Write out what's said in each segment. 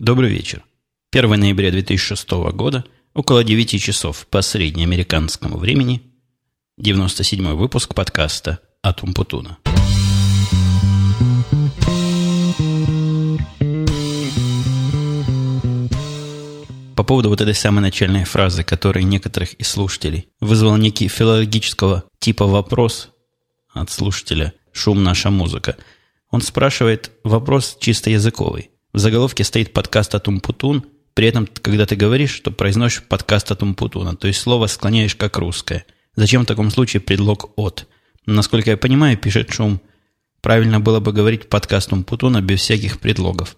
Добрый вечер. 1 ноября 2006 года, около 9 часов по среднеамериканскому времени, 97 выпуск подкаста «Атум Путуна». По поводу вот этой самой начальной фразы, которая некоторых из слушателей вызвала некий филологического типа вопрос от слушателя «Шум наша музыка». Он спрашивает вопрос чисто языковый – в заголовке стоит подкаст от Умпутун, при этом, когда ты говоришь, что произносишь подкаст от Умпутуна, то есть слово склоняешь как русское. Зачем в таком случае предлог «от»? Насколько я понимаю, пишет Шум, правильно было бы говорить подкаст Умпутуна без всяких предлогов.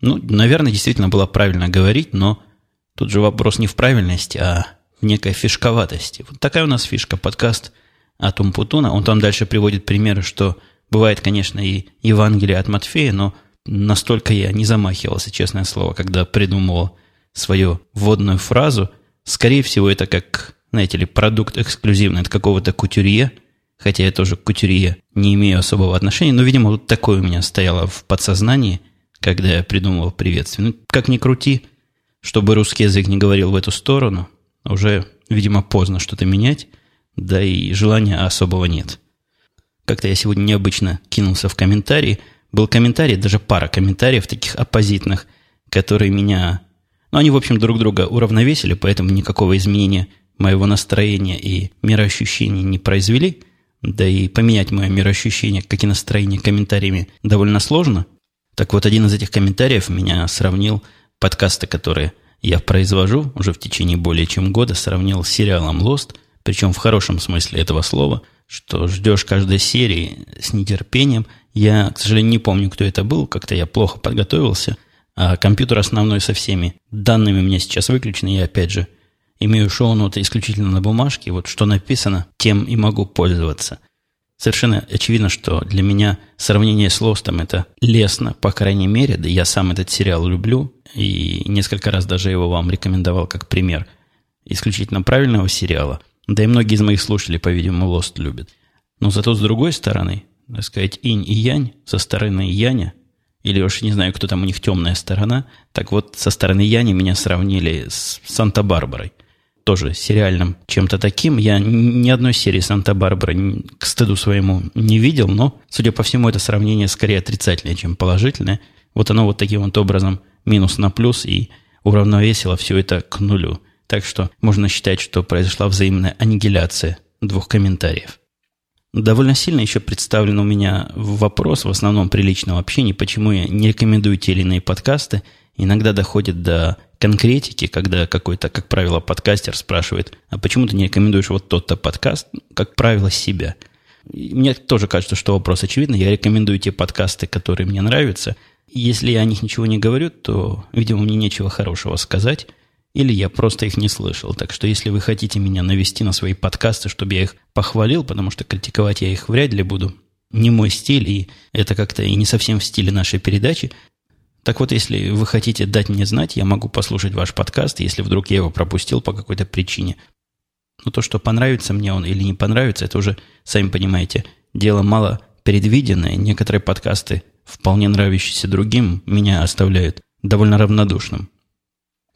Ну, наверное, действительно было правильно говорить, но тут же вопрос не в правильности, а в некой фишковатости. Вот такая у нас фишка, подкаст от Умпутуна. Он там дальше приводит примеры, что бывает, конечно, и Евангелие от Матфея, но настолько я не замахивался, честное слово, когда придумывал свою вводную фразу. Скорее всего, это как, знаете ли, продукт эксклюзивный от какого-то кутюрье, хотя я тоже к кутюрье не имею особого отношения, но, видимо, вот такое у меня стояло в подсознании, когда я придумывал приветствие. Ну, как ни крути, чтобы русский язык не говорил в эту сторону, уже, видимо, поздно что-то менять, да и желания особого нет. Как-то я сегодня необычно кинулся в комментарии – был комментарий, даже пара комментариев таких оппозитных, которые меня... Ну, они, в общем, друг друга уравновесили, поэтому никакого изменения моего настроения и мироощущения не произвели. Да и поменять мое мироощущение, как и настроение комментариями довольно сложно. Так вот, один из этих комментариев меня сравнил подкасты, которые я произвожу уже в течение более чем года, сравнил с сериалом Lost, причем в хорошем смысле этого слова, что ждешь каждой серии с нетерпением – я, к сожалению, не помню, кто это был, как-то я плохо подготовился. А компьютер основной со всеми данными у меня сейчас выключен, и я, опять же, имею шоу-ноты исключительно на бумажке. Вот что написано, тем и могу пользоваться. Совершенно очевидно, что для меня сравнение с Лостом это лестно, по крайней мере. Да я сам этот сериал люблю и несколько раз даже его вам рекомендовал как пример исключительно правильного сериала. Да и многие из моих слушателей, по-видимому, Лост любят. Но зато с другой стороны, так сказать, инь и янь со стороны яня, или уж не знаю, кто там у них темная сторона, так вот, со стороны яни меня сравнили с Санта-Барбарой. Тоже сериальным чем-то таким. Я ни одной серии Санта-Барбары к стыду своему не видел, но, судя по всему, это сравнение скорее отрицательное, чем положительное. Вот оно вот таким вот образом минус на плюс и уравновесило все это к нулю. Так что можно считать, что произошла взаимная аннигиляция двух комментариев. Довольно сильно еще представлен у меня вопрос, в основном при личном общении, почему я не рекомендую те или иные подкасты. Иногда доходит до конкретики, когда какой-то, как правило, подкастер спрашивает, а почему ты не рекомендуешь вот тот-то подкаст, как правило, себя. И мне тоже кажется, что вопрос очевидный. Я рекомендую те подкасты, которые мне нравятся. Если я о них ничего не говорю, то, видимо, мне нечего хорошего сказать – или я просто их не слышал. Так что если вы хотите меня навести на свои подкасты, чтобы я их похвалил, потому что критиковать я их вряд ли буду, не мой стиль, и это как-то и не совсем в стиле нашей передачи. Так вот, если вы хотите дать мне знать, я могу послушать ваш подкаст, если вдруг я его пропустил по какой-то причине. Но то, что понравится мне он или не понравится, это уже, сами понимаете, дело мало предвиденное. Некоторые подкасты, вполне нравящиеся другим, меня оставляют довольно равнодушным.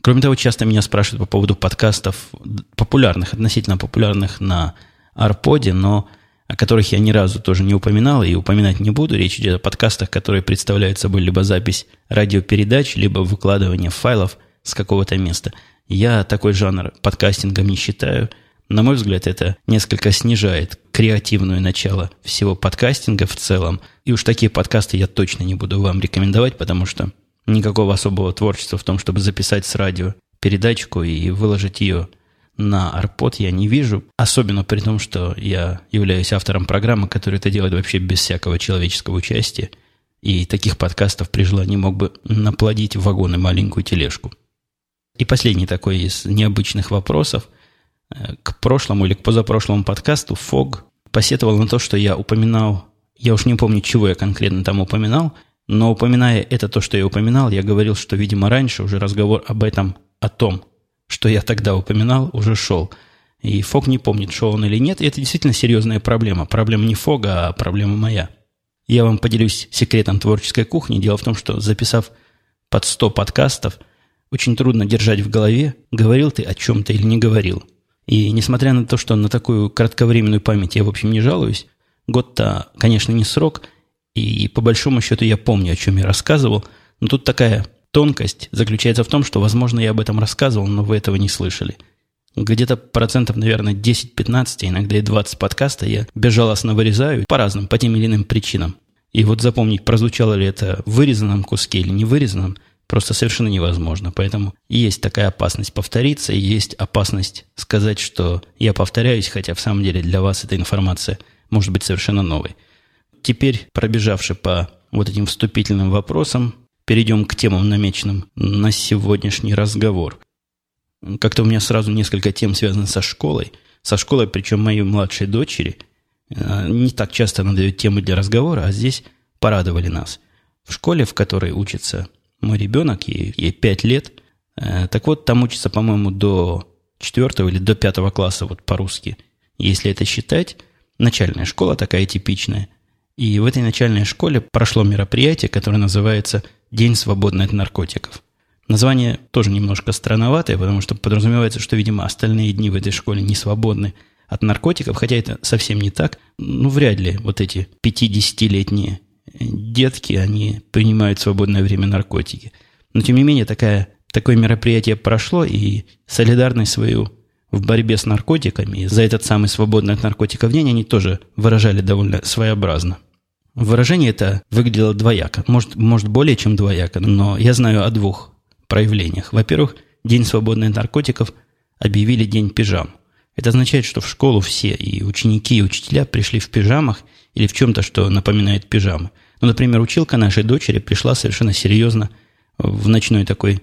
Кроме того, часто меня спрашивают по поводу подкастов популярных, относительно популярных на Арподе, но о которых я ни разу тоже не упоминал и упоминать не буду. Речь идет о подкастах, которые представляют собой либо запись радиопередач, либо выкладывание файлов с какого-то места. Я такой жанр подкастингом не считаю. На мой взгляд, это несколько снижает креативное начало всего подкастинга в целом. И уж такие подкасты я точно не буду вам рекомендовать, потому что никакого особого творчества в том, чтобы записать с радио передачку и выложить ее на арпод я не вижу. Особенно при том, что я являюсь автором программы, которая это делает вообще без всякого человеческого участия. И таких подкастов при желании мог бы наплодить в вагоны маленькую тележку. И последний такой из необычных вопросов. Э, к прошлому или к позапрошлому подкасту Фог посетовал на то, что я упоминал, я уж не помню, чего я конкретно там упоминал, но упоминая это, то, что я упоминал, я говорил, что, видимо, раньше уже разговор об этом, о том, что я тогда упоминал, уже шел. И Фог не помнит, шел он или нет. И это действительно серьезная проблема. Проблема не Фога, а проблема моя. Я вам поделюсь секретом творческой кухни. Дело в том, что записав под 100 подкастов, очень трудно держать в голове, говорил ты о чем-то или не говорил. И несмотря на то, что на такую кратковременную память я, в общем, не жалуюсь, год-то, конечно, не срок, и по большому счету я помню, о чем я рассказывал, но тут такая тонкость заключается в том, что, возможно, я об этом рассказывал, но вы этого не слышали. Где-то процентов, наверное, 10-15, иногда и 20 подкаста я безжалостно вырезаю по разным, по тем или иным причинам. И вот запомнить, прозвучало ли это в вырезанном куске или не вырезанном, просто совершенно невозможно. Поэтому есть такая опасность повториться, и есть опасность сказать, что я повторяюсь, хотя в самом деле для вас эта информация может быть совершенно новой. Теперь, пробежавши по вот этим вступительным вопросам, перейдем к темам, намеченным на сегодняшний разговор. Как-то у меня сразу несколько тем связано со школой. Со школой, причем моей младшей дочери. Э, не так часто она дает темы для разговора, а здесь порадовали нас. В школе, в которой учится мой ребенок, ей, ей 5 лет, э, так вот, там учится, по-моему, до 4 или до 5 класса, вот по-русски. Если это считать, начальная школа такая типичная. И в этой начальной школе прошло мероприятие, которое называется «День свободный от наркотиков». Название тоже немножко странноватое, потому что подразумевается, что, видимо, остальные дни в этой школе не свободны от наркотиков, хотя это совсем не так. Ну, вряд ли вот эти 50-летние детки, они принимают в свободное время наркотики. Но, тем не менее, такая, такое мероприятие прошло, и солидарность свою в борьбе с наркотиками, за этот самый свободный от наркотиков день они тоже выражали довольно своеобразно. Выражение это выглядело двояко, может, может более чем двояко, но я знаю о двух проявлениях. Во-первых, День свободных наркотиков объявили День пижам. Это означает, что в школу все, и ученики, и учителя пришли в пижамах или в чем-то, что напоминает пижамы. Ну, например, училка нашей дочери пришла совершенно серьезно в ночной такой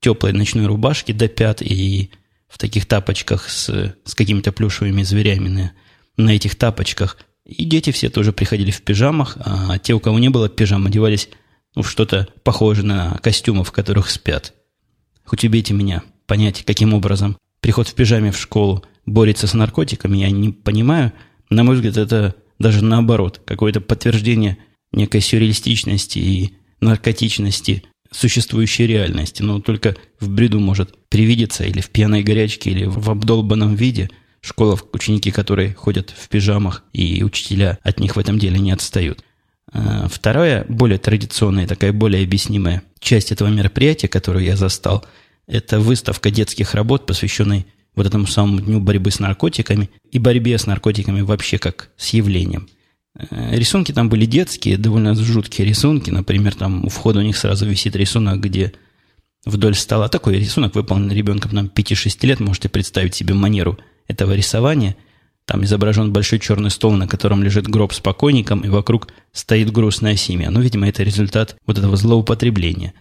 теплой ночной рубашке до пят и в таких тапочках с, с какими-то плюшевыми зверями на, на этих тапочках. И дети все тоже приходили в пижамах, а те, у кого не было пижам, одевались ну, что-то похожее на костюмы, в которых спят. Хоть убейте меня, понять, каким образом приход в пижаме в школу борется с наркотиками, я не понимаю. На мой взгляд, это даже наоборот, какое-то подтверждение некой сюрреалистичности и наркотичности существующей реальности. Но только в бреду может привидеться или в пьяной горячке, или в обдолбанном виде школа, ученики, которые ходят в пижамах, и учителя от них в этом деле не отстают. А, вторая, более традиционная, такая более объяснимая часть этого мероприятия, которую я застал, это выставка детских работ, посвященной вот этому самому дню борьбы с наркотиками и борьбе с наркотиками вообще как с явлением. А, рисунки там были детские, довольно жуткие рисунки. Например, там у входа у них сразу висит рисунок, где вдоль стола такой рисунок выполнен ребенком там 5-6 лет. Можете представить себе манеру этого рисования – там изображен большой черный стол, на котором лежит гроб с покойником, и вокруг стоит грустная семья. Ну, видимо, это результат вот этого злоупотребления.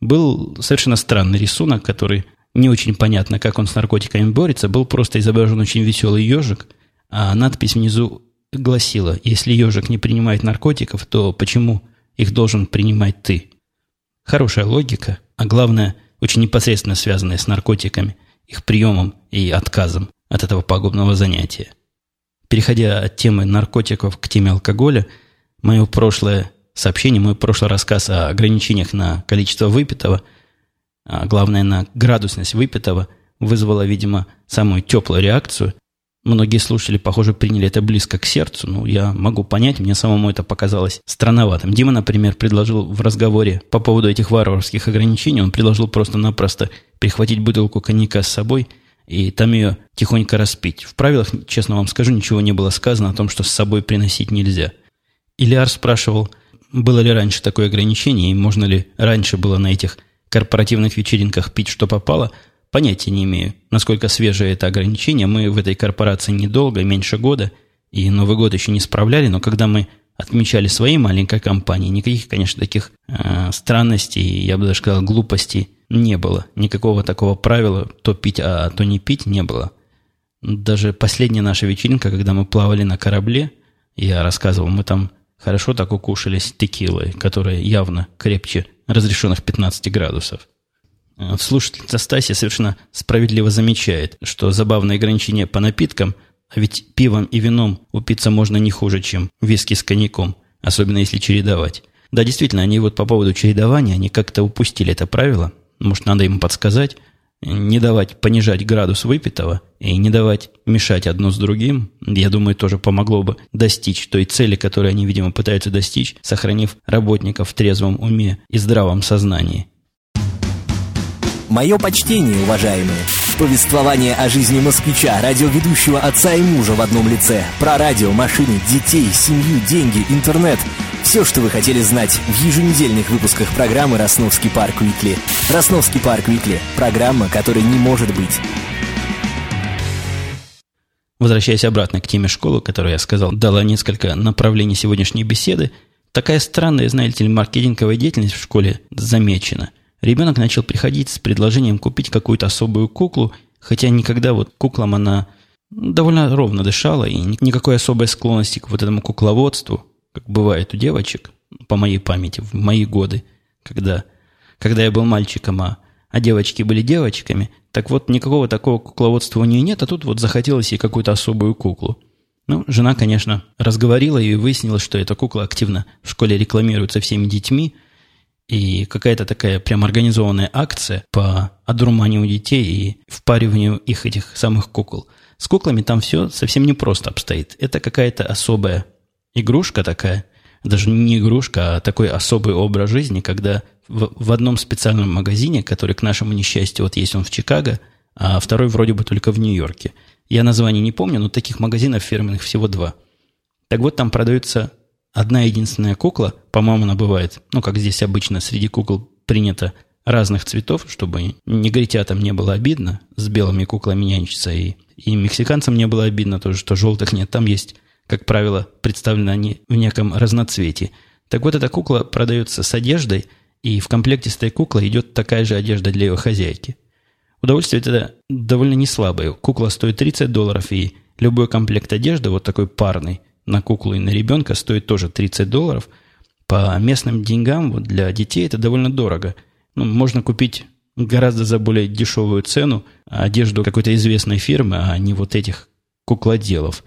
Был совершенно странный рисунок, который не очень понятно, как он с наркотиками борется. Был просто изображен очень веселый ежик, а надпись внизу гласила, если ежик не принимает наркотиков, то почему их должен принимать ты? Хорошая логика, а главное, очень непосредственно связанная с наркотиками, их приемом и отказом от этого пагубного занятия. Переходя от темы наркотиков к теме алкоголя, мое прошлое сообщение, мой прошлый рассказ о ограничениях на количество выпитого, а главное на градусность выпитого, вызвало, видимо, самую теплую реакцию. Многие слушатели, похоже, приняли это близко к сердцу. Ну, я могу понять, мне самому это показалось странноватым. Дима, например, предложил в разговоре по поводу этих варварских ограничений, он предложил просто-напросто прихватить бутылку коньяка с собой – и там ее тихонько распить. В правилах, честно вам скажу, ничего не было сказано о том, что с собой приносить нельзя. Ильяр спрашивал, было ли раньше такое ограничение, и можно ли раньше было на этих корпоративных вечеринках пить, что попало. Понятия не имею, насколько свежее это ограничение. Мы в этой корпорации недолго, меньше года, и Новый год еще не справляли, но когда мы отмечали своей маленькой компании, никаких, конечно, таких э, странностей, я бы даже сказал, глупостей не было. Никакого такого правила то пить, а то не пить не было. Даже последняя наша вечеринка, когда мы плавали на корабле, я рассказывал, мы там хорошо так укушались текилой, которая явно крепче разрешенных 15 градусов. Слушательница Стасия совершенно справедливо замечает, что забавное ограничение по напиткам, а ведь пивом и вином упиться можно не хуже, чем виски с коньяком, особенно если чередовать. Да, действительно, они вот по поводу чередования, они как-то упустили это правило. Может, надо им подсказать не давать понижать градус выпитого и не давать мешать одно с другим, я думаю, тоже помогло бы достичь той цели, которую они, видимо, пытаются достичь, сохранив работников в трезвом уме и здравом сознании. Мое почтение, уважаемые. Повествование о жизни москвича, радиоведущего отца и мужа в одном лице. Про радио, машины, детей, семью, деньги, интернет – все, что вы хотели знать в еженедельных выпусках программы «Росновский парк Уикли». «Росновский парк Уикли» – программа, которой не может быть. Возвращаясь обратно к теме школы, которую я сказал, дала несколько направлений сегодняшней беседы, такая странная, знаете ли, маркетинговая деятельность в школе замечена. Ребенок начал приходить с предложением купить какую-то особую куклу, хотя никогда вот куклам она довольно ровно дышала, и никакой особой склонности к вот этому кукловодству как бывает у девочек, по моей памяти, в мои годы, когда, когда я был мальчиком, а, а девочки были девочками, так вот никакого такого кукловодства у нее нет, а тут вот захотелось ей какую-то особую куклу. Ну, жена, конечно, разговорила и выяснила, что эта кукла активно в школе рекламируется всеми детьми, и какая-то такая прям организованная акция по одурманию детей и впариванию их этих самых кукол. С куклами там все совсем не просто обстоит. Это какая-то особая игрушка такая, даже не игрушка, а такой особый образ жизни, когда в, в одном специальном магазине, который, к нашему несчастью, вот есть он в Чикаго, а второй вроде бы только в Нью-Йорке. Я название не помню, но таких магазинов фирменных всего два. Так вот, там продается одна единственная кукла, по-моему, она бывает, ну, как здесь обычно среди кукол принято разных цветов, чтобы негритятам не было обидно, с белыми куклами нянчиться, и, и мексиканцам не было обидно тоже, что желтых нет. Там есть как правило, представлены они в неком разноцветии. Так вот, эта кукла продается с одеждой, и в комплекте с этой куклой идет такая же одежда для ее хозяйки. Удовольствие это довольно не слабое. Кукла стоит 30 долларов, и любой комплект одежды, вот такой парный, на куклу и на ребенка, стоит тоже 30 долларов. По местным деньгам вот для детей это довольно дорого. Ну, можно купить гораздо за более дешевую цену одежду какой-то известной фирмы, а не вот этих куклоделов.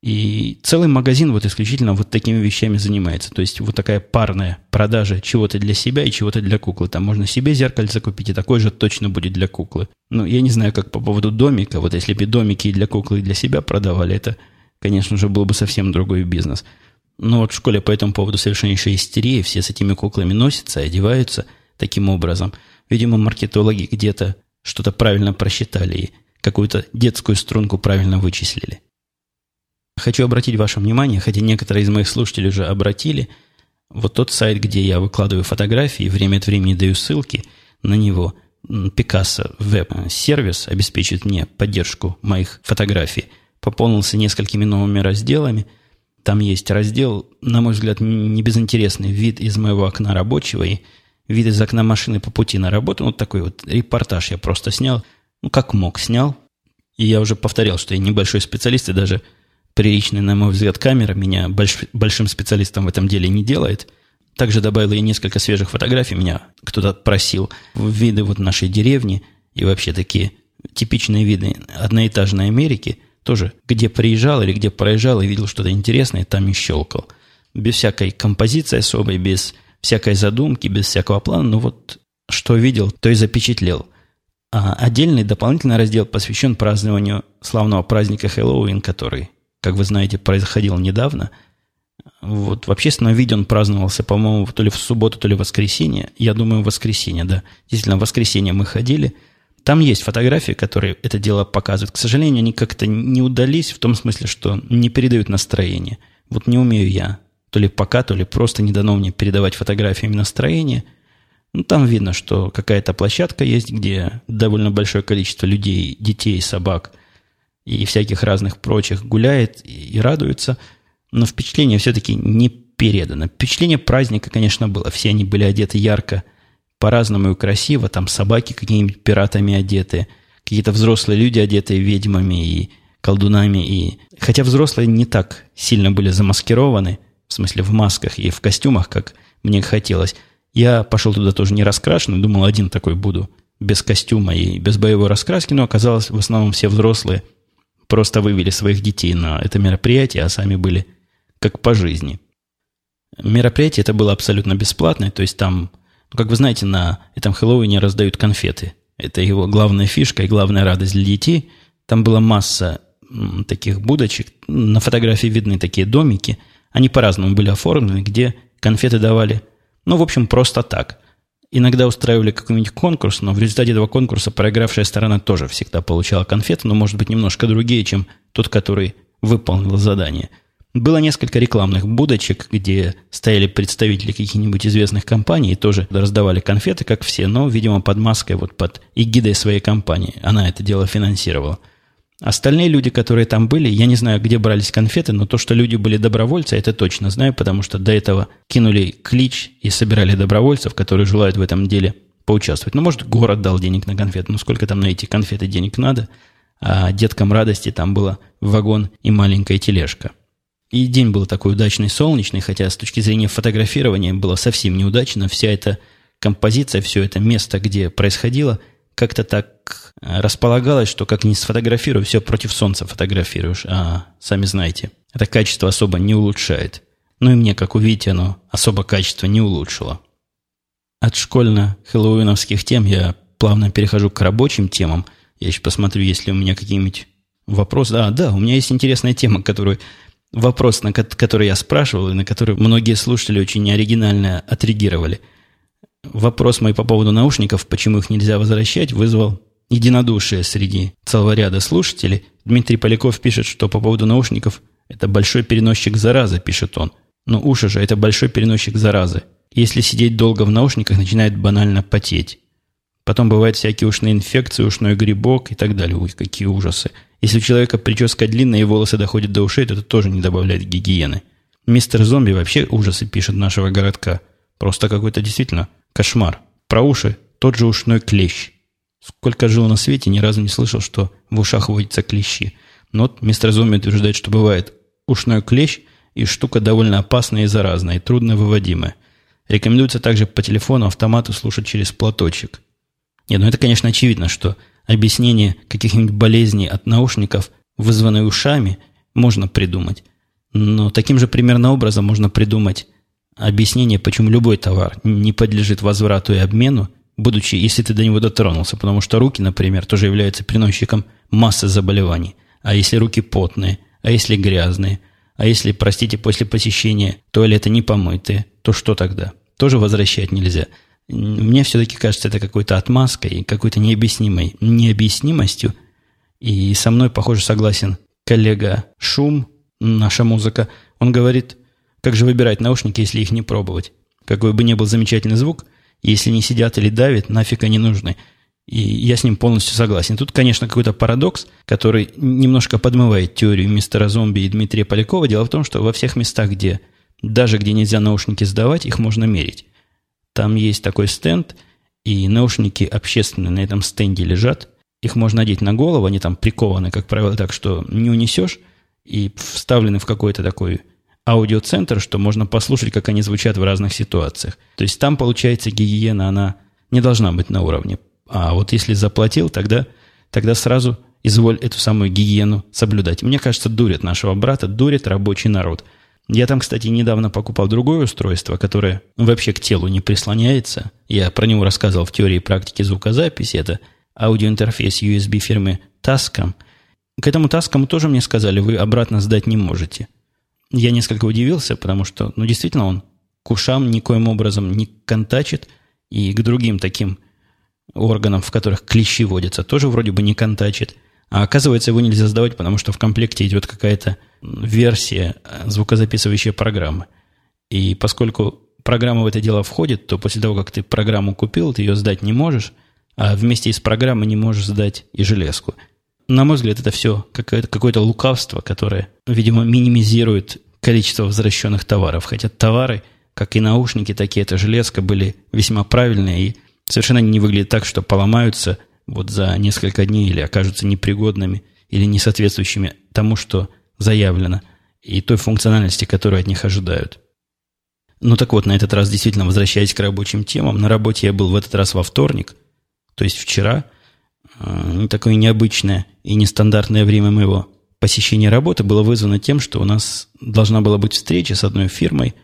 И целый магазин вот исключительно вот такими вещами занимается. То есть вот такая парная продажа чего-то для себя и чего-то для куклы. Там можно себе зеркальце купить, и такой же точно будет для куклы. Ну, я не знаю, как по поводу домика. Вот если бы домики и для куклы, и для себя продавали, это, конечно же, был бы совсем другой бизнес. Но вот в школе по этому поводу совершеннейшая истерия. Все с этими куклами носятся, одеваются таким образом. Видимо, маркетологи где-то что-то правильно просчитали и какую-то детскую струнку правильно вычислили. Хочу обратить ваше внимание, хотя некоторые из моих слушателей уже обратили, вот тот сайт, где я выкладываю фотографии, время от времени даю ссылки на него, Picasso веб-сервис обеспечит мне поддержку моих фотографий, пополнился несколькими новыми разделами. Там есть раздел, на мой взгляд, не безинтересный вид из моего окна рабочего и вид из окна машины по пути на работу. Вот такой вот репортаж я просто снял. Ну, как мог, снял. И я уже повторял, что я небольшой специалист и даже приличная, на мой взгляд, камера меня больш, большим специалистом в этом деле не делает. Также добавил я несколько свежих фотографий, меня кто-то просил, виды вот нашей деревни и вообще такие типичные виды одноэтажной Америки, тоже где приезжал или где проезжал и видел что-то интересное, там и щелкал. Без всякой композиции особой, без всякой задумки, без всякого плана, но вот что видел, то и запечатлел. А отдельный дополнительный раздел посвящен празднованию славного праздника Хэллоуин, который как вы знаете, происходил недавно. Вот в общественном виде он праздновался, по-моему, то ли в субботу, то ли в воскресенье. Я думаю, в воскресенье, да. Действительно, в воскресенье мы ходили. Там есть фотографии, которые это дело показывают. К сожалению, они как-то не удались в том смысле, что не передают настроение. Вот не умею я. То ли пока, то ли просто не дано мне передавать фотографиями настроение. Ну, там видно, что какая-то площадка есть, где довольно большое количество людей, детей, собак – и всяких разных прочих гуляет и радуется, но впечатление все-таки не передано. Впечатление праздника, конечно, было. Все они были одеты ярко, по-разному и красиво. Там собаки какими-нибудь пиратами одеты, какие-то взрослые люди одетые ведьмами и колдунами. И... Хотя взрослые не так сильно были замаскированы, в смысле в масках и в костюмах, как мне хотелось. Я пошел туда тоже не раскрашенный, думал, один такой буду, без костюма и без боевой раскраски, но оказалось в основном все взрослые – просто вывели своих детей на это мероприятие, а сами были как по жизни. Мероприятие это было абсолютно бесплатное, то есть там, ну, как вы знаете, на этом Хэллоуине раздают конфеты. Это его главная фишка и главная радость для детей. Там была масса таких будочек. На фотографии видны такие домики. Они по-разному были оформлены, где конфеты давали, ну, в общем, просто так. Иногда устраивали какой-нибудь конкурс, но в результате этого конкурса проигравшая сторона тоже всегда получала конфеты, но, может быть, немножко другие, чем тот, который выполнил задание – было несколько рекламных будочек, где стояли представители каких-нибудь известных компаний и тоже раздавали конфеты, как все, но, видимо, под маской, вот под эгидой своей компании. Она это дело финансировала. Остальные люди, которые там были, я не знаю, где брались конфеты, но то, что люди были добровольцы, это точно знаю, потому что до этого кинули клич и собирали добровольцев, которые желают в этом деле поучаствовать. Ну, может, город дал денег на конфеты, ну, сколько там на эти конфеты денег надо, а деткам радости там было вагон и маленькая тележка. И день был такой удачный, солнечный, хотя с точки зрения фотографирования было совсем неудачно. Вся эта композиция, все это место, где происходило, как-то так э, располагалось, что как ни сфотографирую, все против солнца фотографируешь. А сами знаете, это качество особо не улучшает. Ну и мне, как увидите, оно особо качество не улучшило. От школьно-хэллоуиновских тем я плавно перехожу к рабочим темам. Я еще посмотрю, есть ли у меня какие-нибудь вопросы. А, да, у меня есть интересная тема, которую вопрос, на который я спрашивал, и на который многие слушатели очень неоригинально отреагировали. Вопрос мой по поводу наушников, почему их нельзя возвращать, вызвал единодушие среди целого ряда слушателей. Дмитрий Поляков пишет, что по поводу наушников это большой переносчик заразы, пишет он. Но уши же это большой переносчик заразы. Если сидеть долго в наушниках, начинает банально потеть. Потом бывают всякие ушные инфекции, ушной грибок и так далее. Ой, какие ужасы. Если у человека прическа длинная и волосы доходят до ушей, то это тоже не добавляет гигиены. Мистер Зомби вообще ужасы пишет нашего городка. Просто какой-то действительно кошмар. Про уши тот же ушной клещ. Сколько жил на свете, ни разу не слышал, что в ушах водятся клещи. Но вот мистер Зомби утверждает, что бывает ушной клещ, и штука довольно опасная и заразная, и трудно выводимая. Рекомендуется также по телефону автомату слушать через платочек. Нет, ну это, конечно, очевидно, что объяснение каких-нибудь болезней от наушников, вызванной ушами, можно придумать. Но таким же примерно образом можно придумать объяснение, почему любой товар не подлежит возврату и обмену, будучи, если ты до него дотронулся. Потому что руки, например, тоже являются приносчиком массы заболеваний. А если руки потные, а если грязные, а если, простите, после посещения туалета не помытые, то что тогда? Тоже возвращать нельзя – мне все-таки кажется, это какой-то отмазкой, какой-то необъяснимой необъяснимостью. И со мной, похоже, согласен коллега Шум, наша музыка. Он говорит, как же выбирать наушники, если их не пробовать? Какой бы ни был замечательный звук, если не сидят или давят, нафиг они нужны. И я с ним полностью согласен. Тут, конечно, какой-то парадокс, который немножко подмывает теорию мистера Зомби и Дмитрия Полякова. Дело в том, что во всех местах, где даже где нельзя наушники сдавать, их можно мерить. Там есть такой стенд, и наушники общественные на этом стенде лежат. Их можно надеть на голову, они там прикованы, как правило, так что не унесешь, и вставлены в какой-то такой аудиоцентр, что можно послушать, как они звучат в разных ситуациях. То есть там, получается, гигиена, она не должна быть на уровне. А вот если заплатил, тогда, тогда сразу изволь эту самую гигиену соблюдать. Мне кажется, дурит нашего брата, дурит рабочий народ – я там, кстати, недавно покупал другое устройство, которое вообще к телу не прислоняется. Я про него рассказывал в теории практики звукозаписи. Это аудиоинтерфейс USB фирмы Tascam. К этому Tascam тоже мне сказали, вы обратно сдать не можете. Я несколько удивился, потому что, ну, действительно, он к ушам никоим образом не контачит, и к другим таким органам, в которых клещи водятся, тоже вроде бы не контачит – а оказывается, его нельзя сдавать, потому что в комплекте идет какая-то версия звукозаписывающей программы. И поскольку программа в это дело входит, то после того, как ты программу купил, ты ее сдать не можешь, а вместе с программой не можешь сдать и железку. На мой взгляд, это все какое-то, какое-то лукавство, которое, видимо, минимизирует количество возвращенных товаров. Хотя товары, как и наушники, такие это железка, были весьма правильные и совершенно не выглядят так, что поломаются вот за несколько дней или окажутся непригодными или не соответствующими тому, что заявлено, и той функциональности, которую от них ожидают. Ну так вот, на этот раз действительно возвращаясь к рабочим темам, на работе я был в этот раз во вторник, то есть вчера, такое необычное и нестандартное время моего посещения работы было вызвано тем, что у нас должна была быть встреча с одной фирмой,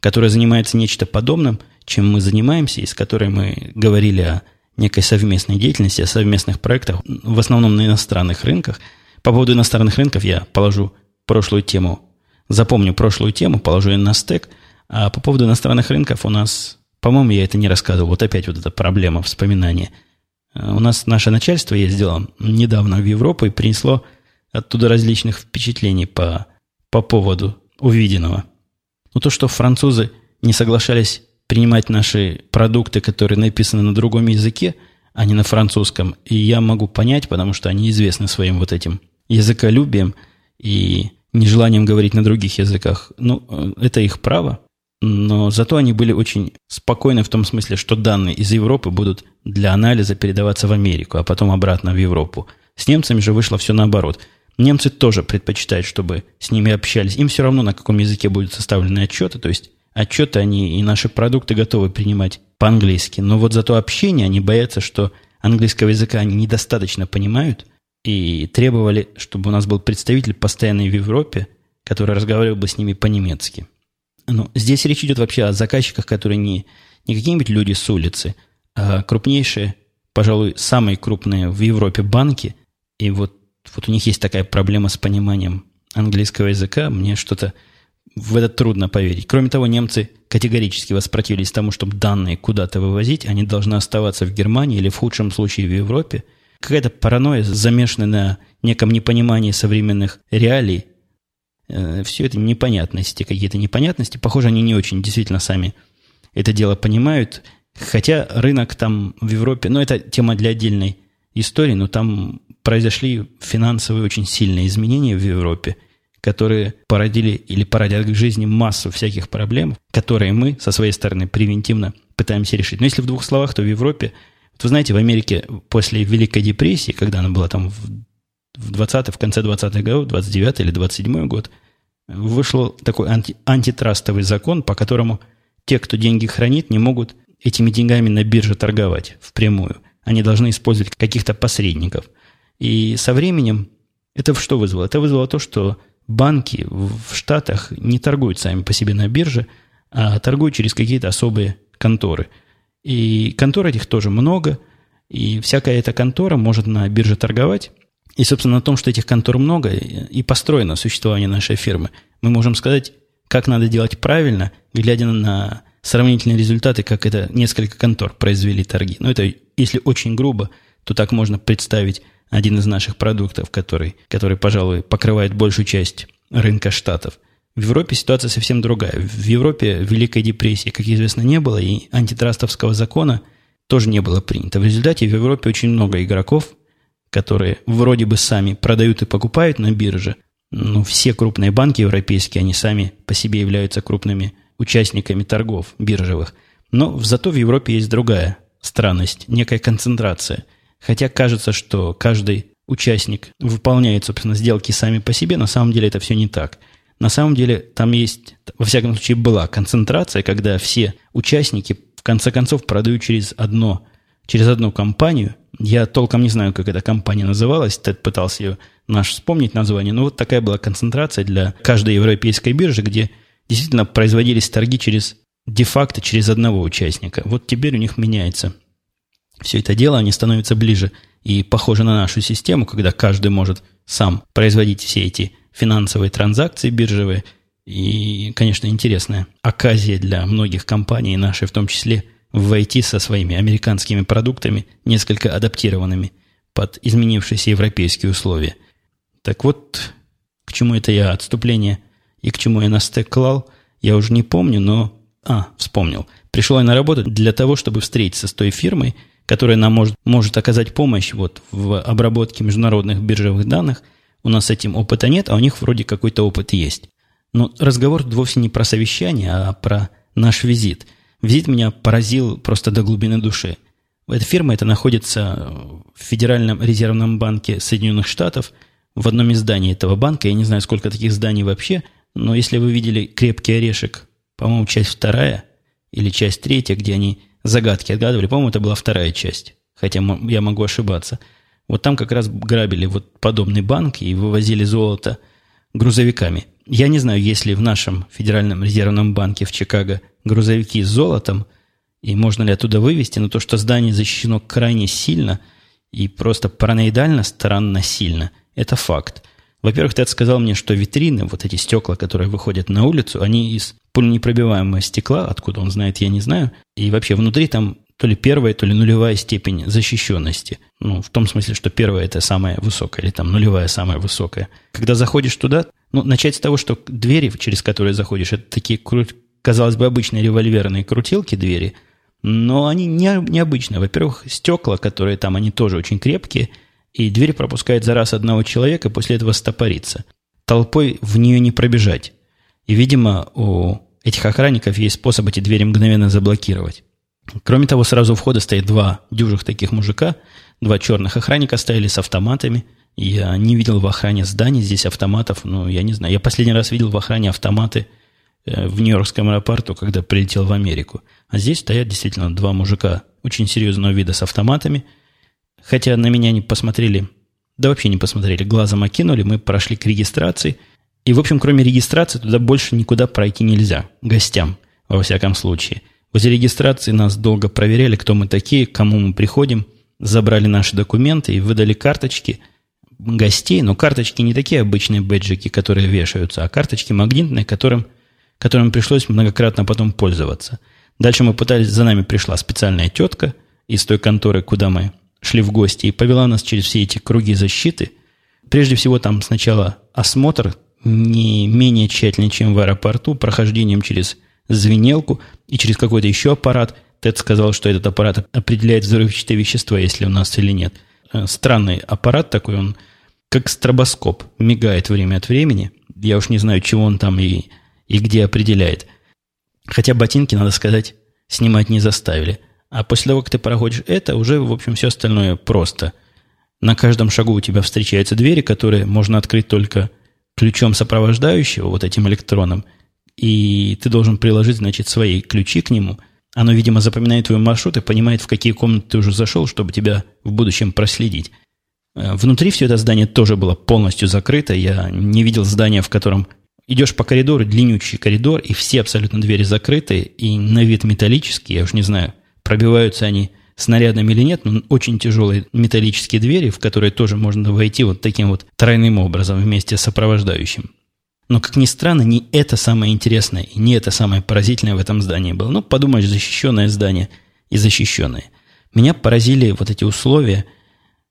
которая занимается нечто подобным, чем мы занимаемся, и с которой мы говорили о некой совместной деятельности, о совместных проектах, в основном на иностранных рынках. По поводу иностранных рынков я положу прошлую тему, запомню прошлую тему, положу ее на стек, а по поводу иностранных рынков у нас, по-моему, я это не рассказывал, вот опять вот эта проблема вспоминания. У нас наше начальство ездило недавно в Европу и принесло оттуда различных впечатлений по, по поводу увиденного. Но то, что французы не соглашались принимать наши продукты, которые написаны на другом языке, а не на французском. И я могу понять, потому что они известны своим вот этим языколюбием и нежеланием говорить на других языках. Ну, это их право. Но зато они были очень спокойны в том смысле, что данные из Европы будут для анализа передаваться в Америку, а потом обратно в Европу. С немцами же вышло все наоборот. Немцы тоже предпочитают, чтобы с ними общались. Им все равно, на каком языке будут составлены отчеты, то есть отчеты они и наши продукты готовы принимать по-английски. Но вот зато общение они боятся, что английского языка они недостаточно понимают и требовали, чтобы у нас был представитель постоянный в Европе, который разговаривал бы с ними по-немецки. Ну, здесь речь идет вообще о заказчиках, которые не, не какие-нибудь люди с улицы, а крупнейшие, пожалуй, самые крупные в Европе банки. И вот, вот у них есть такая проблема с пониманием английского языка. Мне что-то в это трудно поверить. Кроме того, немцы категорически воспротивились тому, чтобы данные куда-то вывозить. Они должны оставаться в Германии или в худшем случае в Европе. Какая-то паранойя, замешанная на неком непонимании современных реалий. Э, Все это непонятности, какие-то непонятности. Похоже, они не очень действительно сами это дело понимают. Хотя рынок там в Европе, ну, это тема для отдельной истории, но там произошли финансовые очень сильные изменения в Европе – которые породили или породят к жизни массу всяких проблем, которые мы со своей стороны превентивно пытаемся решить. Но если в двух словах, то в Европе, вот вы знаете, в Америке после Великой депрессии, когда она была там в 20 в конце 20-х годов, 29 или 27 год, вышел такой анти, антитрастовый закон, по которому те, кто деньги хранит, не могут этими деньгами на бирже торговать впрямую. Они должны использовать каких-то посредников. И со временем это что вызвало? Это вызвало то, что банки в Штатах не торгуют сами по себе на бирже, а торгуют через какие-то особые конторы. И контор этих тоже много, и всякая эта контора может на бирже торговать. И, собственно, на том, что этих контор много, и построено существование нашей фирмы. Мы можем сказать, как надо делать правильно, глядя на сравнительные результаты, как это несколько контор произвели торги. Но это, если очень грубо, то так можно представить один из наших продуктов, который, который, пожалуй, покрывает большую часть рынка штатов. В Европе ситуация совсем другая. В Европе Великой депрессии, как известно, не было, и антитрастовского закона тоже не было принято. В результате в Европе очень много игроков, которые вроде бы сами продают и покупают на бирже, но все крупные банки европейские, они сами по себе являются крупными участниками торгов биржевых. Но зато в Европе есть другая странность, некая концентрация. Хотя кажется, что каждый участник выполняет, собственно, сделки сами по себе, на самом деле это все не так. На самом деле там есть, во всяком случае, была концентрация, когда все участники в конце концов продают через одно, через одну компанию. Я толком не знаю, как эта компания называлась, Тед пытался ее наш вспомнить название, но вот такая была концентрация для каждой европейской биржи, где действительно производились торги через де-факто через одного участника. Вот теперь у них меняется все это дело, они становятся ближе и похожи на нашу систему, когда каждый может сам производить все эти финансовые транзакции биржевые. И, конечно, интересная оказия для многих компаний, нашей в том числе, войти со своими американскими продуктами, несколько адаптированными под изменившиеся европейские условия. Так вот, к чему это я отступление и к чему я на стек клал, я уже не помню, но... А, вспомнил. Пришел я на работу для того, чтобы встретиться с той фирмой, которая нам может, может оказать помощь вот в обработке международных биржевых данных. У нас с этим опыта нет, а у них вроде какой-то опыт есть. Но разговор вовсе не про совещание, а про наш визит. Визит меня поразил просто до глубины души. Эта фирма это находится в Федеральном резервном банке Соединенных Штатов, в одном из зданий этого банка. Я не знаю, сколько таких зданий вообще, но если вы видели «Крепкий орешек», по-моему, часть вторая или часть третья, где они загадки отгадывали. По-моему, это была вторая часть. Хотя я могу ошибаться. Вот там как раз грабили вот подобный банк и вывозили золото грузовиками. Я не знаю, есть ли в нашем Федеральном резервном банке в Чикаго грузовики с золотом, и можно ли оттуда вывести, но то, что здание защищено крайне сильно и просто параноидально странно сильно, это факт. Во-первых, ты сказал мне, что витрины, вот эти стекла, которые выходят на улицу, они из пуленепробиваемого стекла, откуда он знает, я не знаю, и вообще внутри там то ли первая, то ли нулевая степень защищенности. Ну, в том смысле, что первая это самая высокая, или там нулевая самая высокая. Когда заходишь туда, ну, начать с того, что двери, через которые заходишь, это такие, казалось бы, обычные револьверные крутилки двери, но они не, необычные. Во-первых, стекла, которые там, они тоже очень крепкие, и дверь пропускает за раз одного человека, после этого стопорится. Толпой в нее не пробежать. И, видимо, у этих охранников есть способ эти двери мгновенно заблокировать. Кроме того, сразу у входа стоит два дюжих таких мужика, два черных охранника стояли с автоматами. Я не видел в охране зданий здесь автоматов, ну, я не знаю. Я последний раз видел в охране автоматы э, в Нью-Йоркском аэропорту, когда прилетел в Америку. А здесь стоят действительно два мужика очень серьезного вида с автоматами. Хотя на меня не посмотрели, да вообще не посмотрели, глазом окинули, мы прошли к регистрации. И, в общем, кроме регистрации, туда больше никуда пройти нельзя, гостям, во всяком случае – Возле регистрации нас долго проверяли, кто мы такие, к кому мы приходим, забрали наши документы и выдали карточки гостей, но карточки не такие обычные бэджики, которые вешаются, а карточки магнитные, которым, которым пришлось многократно потом пользоваться. Дальше мы пытались, за нами пришла специальная тетка из той конторы, куда мы шли в гости, и повела нас через все эти круги защиты. Прежде всего, там сначала осмотр не менее тщательный, чем в аэропорту, прохождением через звенелку и через какой-то еще аппарат. Тед сказал, что этот аппарат определяет взрывчатые вещества, если у нас или нет. Э, странный аппарат такой, он как стробоскоп, мигает время от времени. Я уж не знаю, чего он там и, и где определяет. Хотя ботинки, надо сказать, снимать не заставили. А после того, как ты проходишь это, уже, в общем, все остальное просто. На каждом шагу у тебя встречаются двери, которые можно открыть только ключом сопровождающего, вот этим электроном, и ты должен приложить, значит, свои ключи к нему. Оно, видимо, запоминает твой маршрут и понимает, в какие комнаты ты уже зашел, чтобы тебя в будущем проследить. Э, внутри все это здание тоже было полностью закрыто. Я не видел здания, в котором идешь по коридору, длиннющий коридор, и все абсолютно двери закрыты, и на вид металлические, я уж не знаю, пробиваются они снарядами или нет, но очень тяжелые металлические двери, в которые тоже можно войти вот таким вот тройным образом вместе с сопровождающим. Но, как ни странно, не это самое интересное и не это самое поразительное в этом здании было. Ну, подумаешь, защищенное здание и защищенное. Меня поразили вот эти условия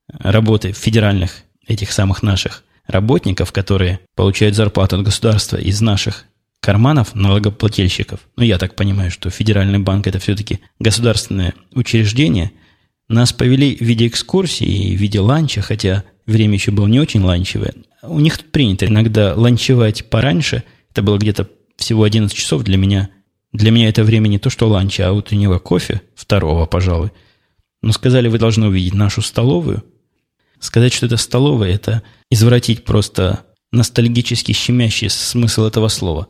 работы федеральных, этих самых наших работников, которые получают зарплату от государства из наших карманов налогоплательщиков. Ну, я так понимаю, что Федеральный банк – это все-таки государственное учреждение. Нас повели в виде экскурсии и в виде ланча, хотя время еще было не очень ланчевое. У них тут принято иногда ланчевать пораньше. Это было где-то всего 11 часов для меня. Для меня это время не то, что ланча, а утреннего кофе, второго, пожалуй. Но сказали, вы должны увидеть нашу столовую. Сказать, что это столовая, это извратить просто ностальгически щемящий смысл этого слова.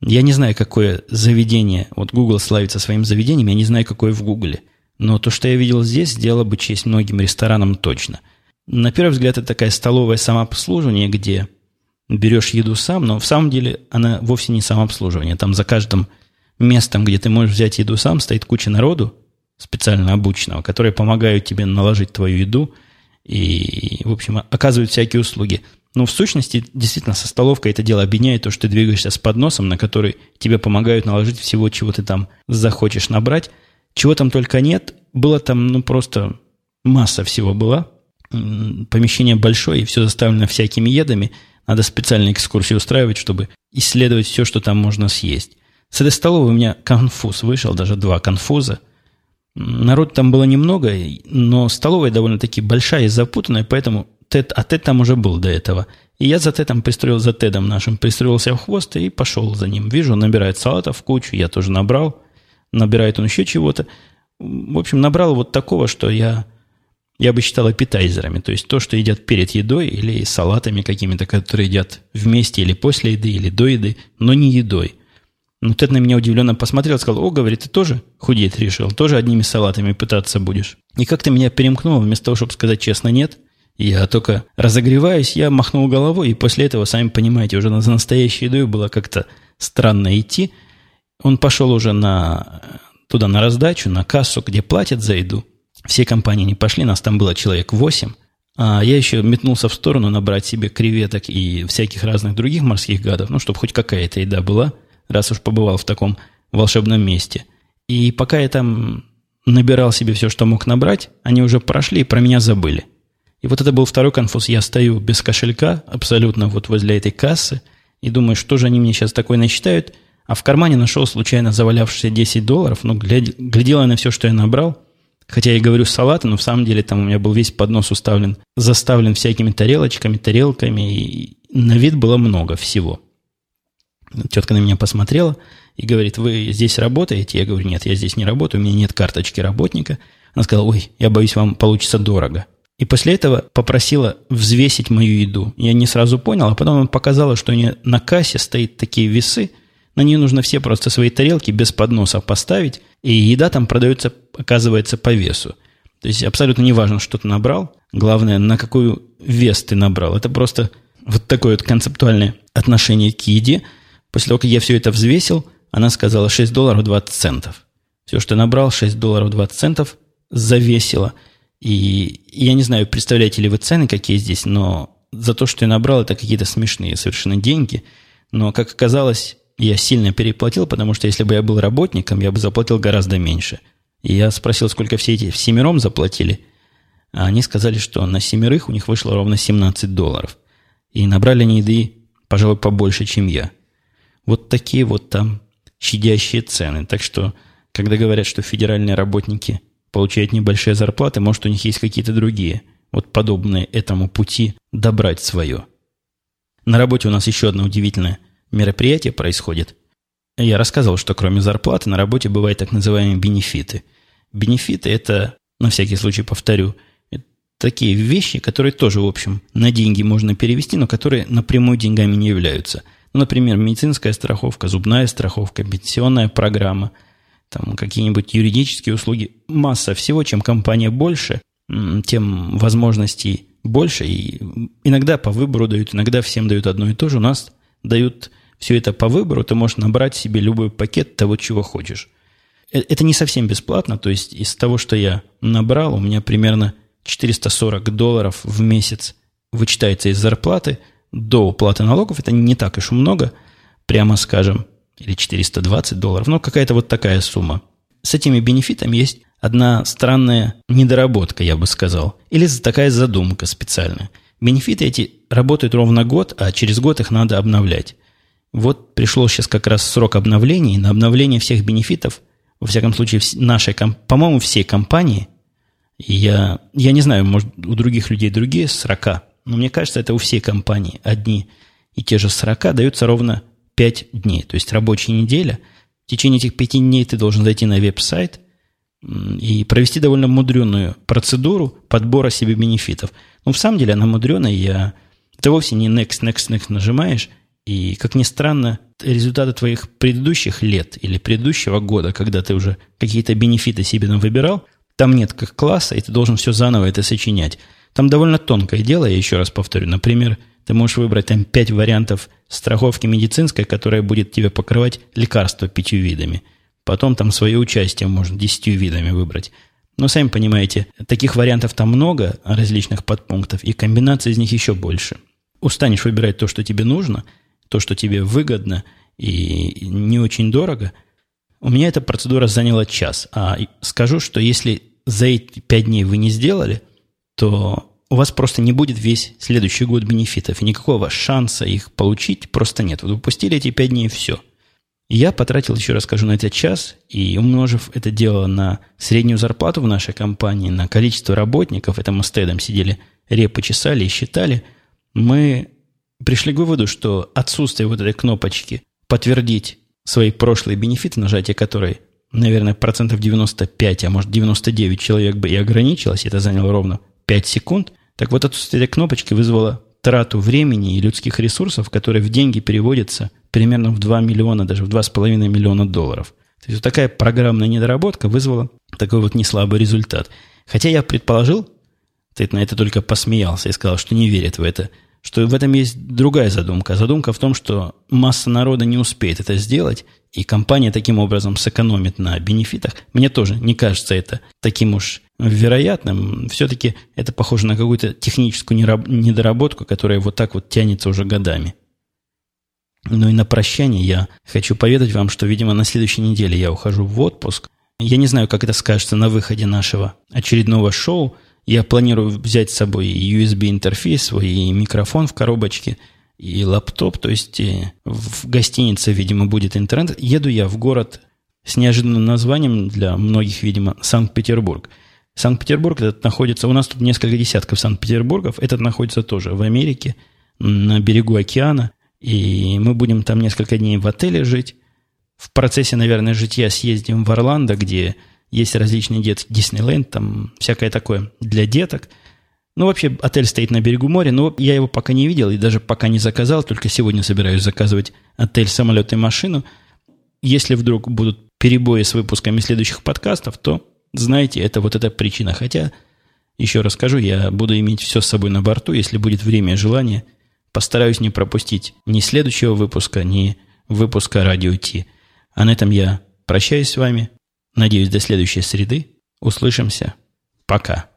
Я не знаю, какое заведение, вот Google славится своим заведением, я не знаю, какое в Гугле. Но то, что я видел здесь, сделало бы честь многим ресторанам точно – на первый взгляд, это такая столовая самообслуживание, где берешь еду сам, но в самом деле она вовсе не самообслуживание. Там за каждым местом, где ты можешь взять еду сам, стоит куча народу, специально обученного, которые помогают тебе наложить твою еду и, в общем, оказывают всякие услуги. Но в сущности, действительно, со столовкой это дело объединяет то, что ты двигаешься с подносом, на который тебе помогают наложить всего, чего ты там захочешь набрать. Чего там только нет, было там, ну, просто масса всего была помещение большое, и все заставлено всякими едами. Надо специальные экскурсии устраивать, чтобы исследовать все, что там можно съесть. С этой столовой у меня конфуз вышел, даже два конфуза. Народ там было немного, но столовая довольно-таки большая и запутанная, поэтому Тед, а Тед там уже был до этого. И я за Тедом пристроил, за Тедом нашим, пристроился в хвост и пошел за ним. Вижу, он набирает салатов в кучу, я тоже набрал. Набирает он еще чего-то. В общем, набрал вот такого, что я я бы считал аппетайзерами, то есть то, что едят перед едой или салатами какими-то, которые едят вместе или после еды, или до еды, но не едой. Ну, Тед на меня удивленно посмотрел, сказал, о, говорит, ты тоже худеть решил, тоже одними салатами пытаться будешь. И как-то меня перемкнуло, вместо того, чтобы сказать честно нет, Я только разогреваюсь, я махнул головой, и после этого, сами понимаете, уже за настоящей едой было как-то странно идти. Он пошел уже на, туда на раздачу, на кассу, где платят за еду. Все компании не пошли, нас там было человек восемь. А я еще метнулся в сторону набрать себе креветок и всяких разных других морских гадов, ну, чтобы хоть какая-то еда была, раз уж побывал в таком волшебном месте. И пока я там набирал себе все, что мог набрать, они уже прошли и про меня забыли. И вот это был второй конфуз. Я стою без кошелька, абсолютно вот возле этой кассы, и думаю, что же они мне сейчас такое насчитают, а в кармане нашел случайно завалявшиеся 10 долларов, ну, глядел, глядел я на все, что я набрал, хотя я говорю салаты, но в самом деле там у меня был весь поднос уставлен, заставлен всякими тарелочками, тарелками, и на вид было много всего. Тетка на меня посмотрела и говорит, вы здесь работаете? Я говорю, нет, я здесь не работаю, у меня нет карточки работника. Она сказала, ой, я боюсь, вам получится дорого. И после этого попросила взвесить мою еду. Я не сразу понял, а потом она показала, что у нее на кассе стоит такие весы, на нее нужно все просто свои тарелки без подноса поставить, и еда там продается, оказывается, по весу. То есть абсолютно не важно, что ты набрал, главное, на какой вес ты набрал. Это просто вот такое вот концептуальное отношение к еде. После того, как я все это взвесил, она сказала 6 долларов 20 центов. Все, что набрал, 6 долларов 20 центов, завесила – и я не знаю, представляете ли вы цены, какие здесь, но за то, что я набрал, это какие-то смешные совершенно деньги. Но, как оказалось, я сильно переплатил, потому что если бы я был работником, я бы заплатил гораздо меньше. И я спросил, сколько все эти семером заплатили. А они сказали, что на семерых у них вышло ровно 17 долларов. И набрали они еды, пожалуй, побольше, чем я. Вот такие вот там щадящие цены. Так что, когда говорят, что федеральные работники – получают небольшие зарплаты, может, у них есть какие-то другие, вот подобные этому пути добрать свое. На работе у нас еще одно удивительное мероприятие происходит. Я рассказывал, что кроме зарплаты на работе бывают так называемые бенефиты. Бенефиты – это, на всякий случай повторю, такие вещи, которые тоже, в общем, на деньги можно перевести, но которые напрямую деньгами не являются. Например, медицинская страховка, зубная страховка, пенсионная программа – там какие-нибудь юридические услуги, масса всего, чем компания больше, тем возможностей больше. И иногда по выбору дают, иногда всем дают одно и то же. У нас дают все это по выбору, ты можешь набрать себе любой пакет того, чего хочешь. Э, это не совсем бесплатно, то есть из того, что я набрал, у меня примерно 440 долларов в месяц вычитается из зарплаты до уплаты налогов. Это не так уж много, прямо скажем или 420 долларов, ну, какая-то вот такая сумма. С этими бенефитами есть одна странная недоработка, я бы сказал, или такая задумка специальная. Бенефиты эти работают ровно год, а через год их надо обновлять. Вот пришел сейчас как раз срок обновления, на обновление всех бенефитов, во всяком случае, нашей, по-моему, всей компании, я, я не знаю, может, у других людей другие срока, но мне кажется, это у всей компании одни и те же срока даются ровно 5 дней, то есть рабочая неделя. В течение этих 5 дней ты должен зайти на веб-сайт и провести довольно мудреную процедуру подбора себе бенефитов. Ну, в самом деле она мудреная, я... это вовсе не next, next, next нажимаешь, и, как ни странно, результаты твоих предыдущих лет или предыдущего года, когда ты уже какие-то бенефиты себе там выбирал, там нет как класса, и ты должен все заново это сочинять. Там довольно тонкое дело, я еще раз повторю. Например, ты можешь выбрать там пять вариантов страховки медицинской, которая будет тебе покрывать лекарства пятью видами. Потом там свое участие можно десятью видами выбрать. Но сами понимаете, таких вариантов там много, различных подпунктов, и комбинаций из них еще больше. Устанешь выбирать то, что тебе нужно, то, что тебе выгодно и не очень дорого. У меня эта процедура заняла час. А скажу, что если за эти пять дней вы не сделали, то у вас просто не будет весь следующий год бенефитов, и никакого шанса их получить просто нет. Вы упустили эти пять дней, и все. Я потратил, еще раз скажу, на этот час, и умножив это дело на среднюю зарплату в нашей компании, на количество работников, это мы с Тедом сидели, репы чесали и считали, мы пришли к выводу, что отсутствие вот этой кнопочки «Подтвердить свои прошлые бенефиты», нажатие которой, наверное, процентов 95, а может 99 человек бы и ограничилось, это заняло ровно 5 секунд – так вот, отсутствие этой кнопочки вызвало трату времени и людских ресурсов, которые в деньги переводятся примерно в 2 миллиона, даже в 2,5 миллиона долларов. То есть вот такая программная недоработка вызвала такой вот неслабый результат. Хотя я предположил, Тед на это только посмеялся и сказал, что не верит в это, что в этом есть другая задумка. Задумка в том, что масса народа не успеет это сделать, и компания таким образом сэкономит на бенефитах. Мне тоже не кажется это таким уж вероятным. Все-таки это похоже на какую-то техническую недоработку, которая вот так вот тянется уже годами. Ну и на прощание я хочу поведать вам, что, видимо, на следующей неделе я ухожу в отпуск. Я не знаю, как это скажется на выходе нашего очередного шоу. Я планирую взять с собой USB-интерфейс свой, и микрофон в коробочке, и лаптоп. То есть э, в гостинице, видимо, будет интернет. Еду я в город с неожиданным названием для многих, видимо, Санкт-Петербург. Санкт-Петербург этот находится... У нас тут несколько десятков Санкт-Петербургов. Этот находится тоже в Америке, на берегу океана – и мы будем там несколько дней в отеле жить. В процессе, наверное, житья съездим в Орландо, где есть различные детские Диснейленд, там всякое такое для деток. Ну, вообще, отель стоит на берегу моря, но я его пока не видел и даже пока не заказал, только сегодня собираюсь заказывать отель, самолет и машину. Если вдруг будут перебои с выпусками следующих подкастов, то, знаете, это вот эта причина. Хотя, еще раз скажу, я буду иметь все с собой на борту, если будет время и желание – Постараюсь не пропустить ни следующего выпуска, ни выпуска Радио Ти. А на этом я прощаюсь с вами. Надеюсь, до следующей среды. Услышимся. Пока.